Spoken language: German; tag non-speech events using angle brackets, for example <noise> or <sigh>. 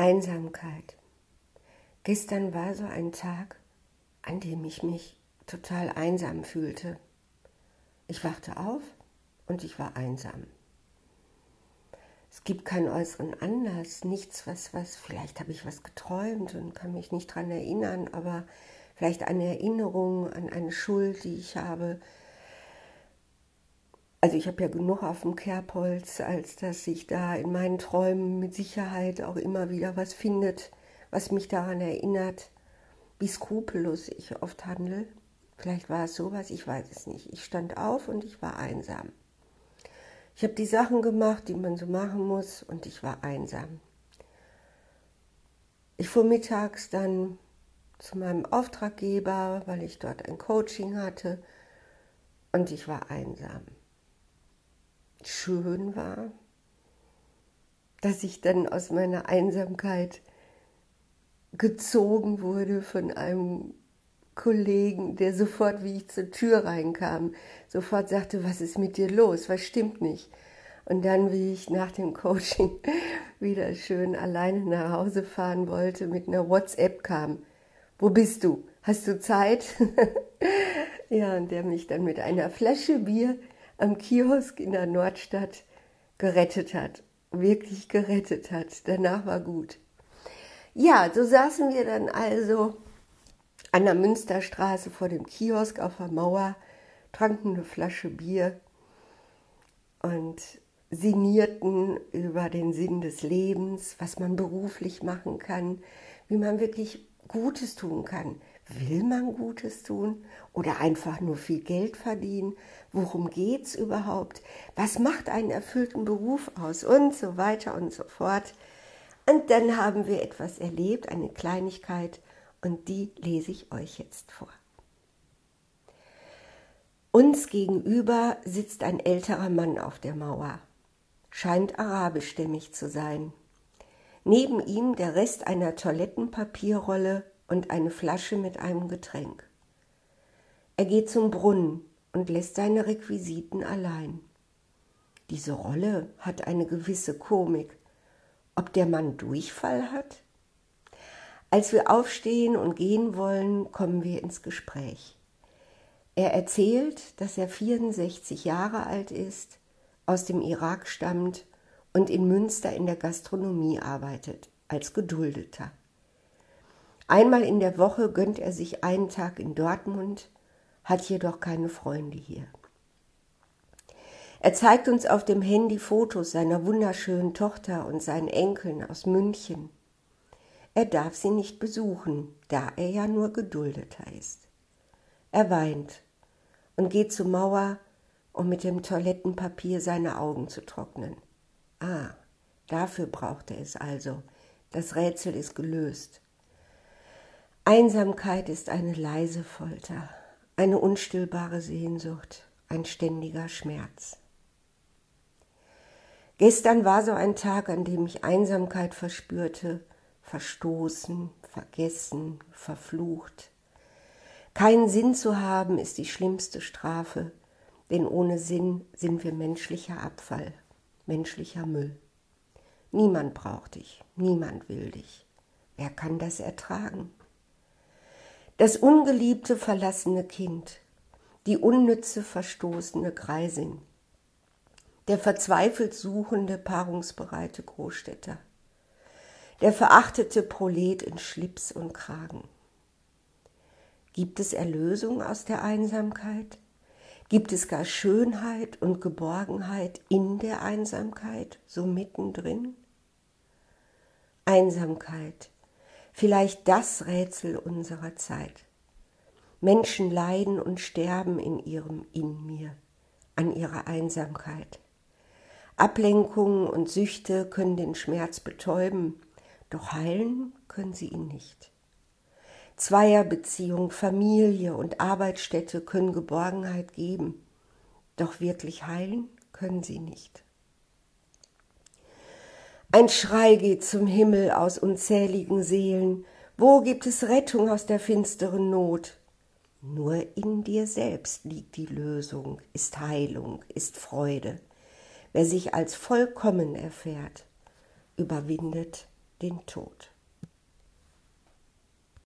Einsamkeit. Gestern war so ein Tag, an dem ich mich total einsam fühlte. Ich wachte auf und ich war einsam. Es gibt keinen äußeren Anlass, nichts, was, was, vielleicht habe ich was geträumt und kann mich nicht daran erinnern, aber vielleicht eine Erinnerung an eine Schuld, die ich habe. Also ich habe ja genug auf dem Kerbholz, als dass sich da in meinen Träumen mit Sicherheit auch immer wieder was findet, was mich daran erinnert, wie skrupellos ich oft handle. Vielleicht war es sowas, ich weiß es nicht. Ich stand auf und ich war einsam. Ich habe die Sachen gemacht, die man so machen muss, und ich war einsam. Ich fuhr mittags dann zu meinem Auftraggeber, weil ich dort ein Coaching hatte, und ich war einsam schön war, dass ich dann aus meiner Einsamkeit gezogen wurde von einem Kollegen, der sofort, wie ich zur Tür reinkam, sofort sagte, was ist mit dir los, was stimmt nicht. Und dann, wie ich nach dem Coaching <laughs> wieder schön alleine nach Hause fahren wollte, mit einer WhatsApp kam. Wo bist du? Hast du Zeit? <laughs> ja, und der mich dann mit einer Flasche Bier am Kiosk in der Nordstadt gerettet hat. Wirklich gerettet hat. Danach war gut. Ja, so saßen wir dann also an der Münsterstraße vor dem Kiosk auf der Mauer, tranken eine Flasche Bier und sinnierten über den Sinn des Lebens, was man beruflich machen kann, wie man wirklich Gutes tun kann, Will man Gutes tun oder einfach nur viel Geld verdienen? Worum geht es überhaupt? Was macht einen erfüllten Beruf aus? Und so weiter und so fort. Und dann haben wir etwas erlebt, eine Kleinigkeit, und die lese ich euch jetzt vor. Uns gegenüber sitzt ein älterer Mann auf der Mauer, scheint arabischstämmig zu sein. Neben ihm der Rest einer Toilettenpapierrolle und eine Flasche mit einem Getränk. Er geht zum Brunnen und lässt seine Requisiten allein. Diese Rolle hat eine gewisse Komik. Ob der Mann Durchfall hat? Als wir aufstehen und gehen wollen, kommen wir ins Gespräch. Er erzählt, dass er 64 Jahre alt ist, aus dem Irak stammt und in Münster in der Gastronomie arbeitet, als Geduldeter. Einmal in der Woche gönnt er sich einen Tag in Dortmund, hat jedoch keine Freunde hier. Er zeigt uns auf dem Handy Fotos seiner wunderschönen Tochter und seinen Enkeln aus München. Er darf sie nicht besuchen, da er ja nur Geduldeter ist. Er weint und geht zur Mauer, um mit dem Toilettenpapier seine Augen zu trocknen. Ah, dafür braucht er es also. Das Rätsel ist gelöst. Einsamkeit ist eine leise Folter, eine unstillbare Sehnsucht, ein ständiger Schmerz. Gestern war so ein Tag, an dem ich Einsamkeit verspürte, verstoßen, vergessen, verflucht. Keinen Sinn zu haben ist die schlimmste Strafe, denn ohne Sinn sind wir menschlicher Abfall, menschlicher Müll. Niemand braucht dich, niemand will dich. Wer kann das ertragen? Das ungeliebte verlassene Kind, die unnütze verstoßene Greisin, der verzweifelt suchende paarungsbereite Großstädter, der verachtete Prolet in Schlips und Kragen. Gibt es Erlösung aus der Einsamkeit? Gibt es gar Schönheit und Geborgenheit in der Einsamkeit, so mittendrin? Einsamkeit, vielleicht das Rätsel unserer Zeit. Menschen leiden und sterben in ihrem In mir, an ihrer Einsamkeit. Ablenkungen und Süchte können den Schmerz betäuben, doch heilen können sie ihn nicht. Zweierbeziehung, Familie und Arbeitsstätte können Geborgenheit geben, doch wirklich heilen können sie nicht. Ein Schrei geht zum Himmel aus unzähligen Seelen. Wo gibt es Rettung aus der finsteren Not? Nur in dir selbst liegt die Lösung, ist Heilung, ist Freude. Wer sich als vollkommen erfährt, überwindet den Tod.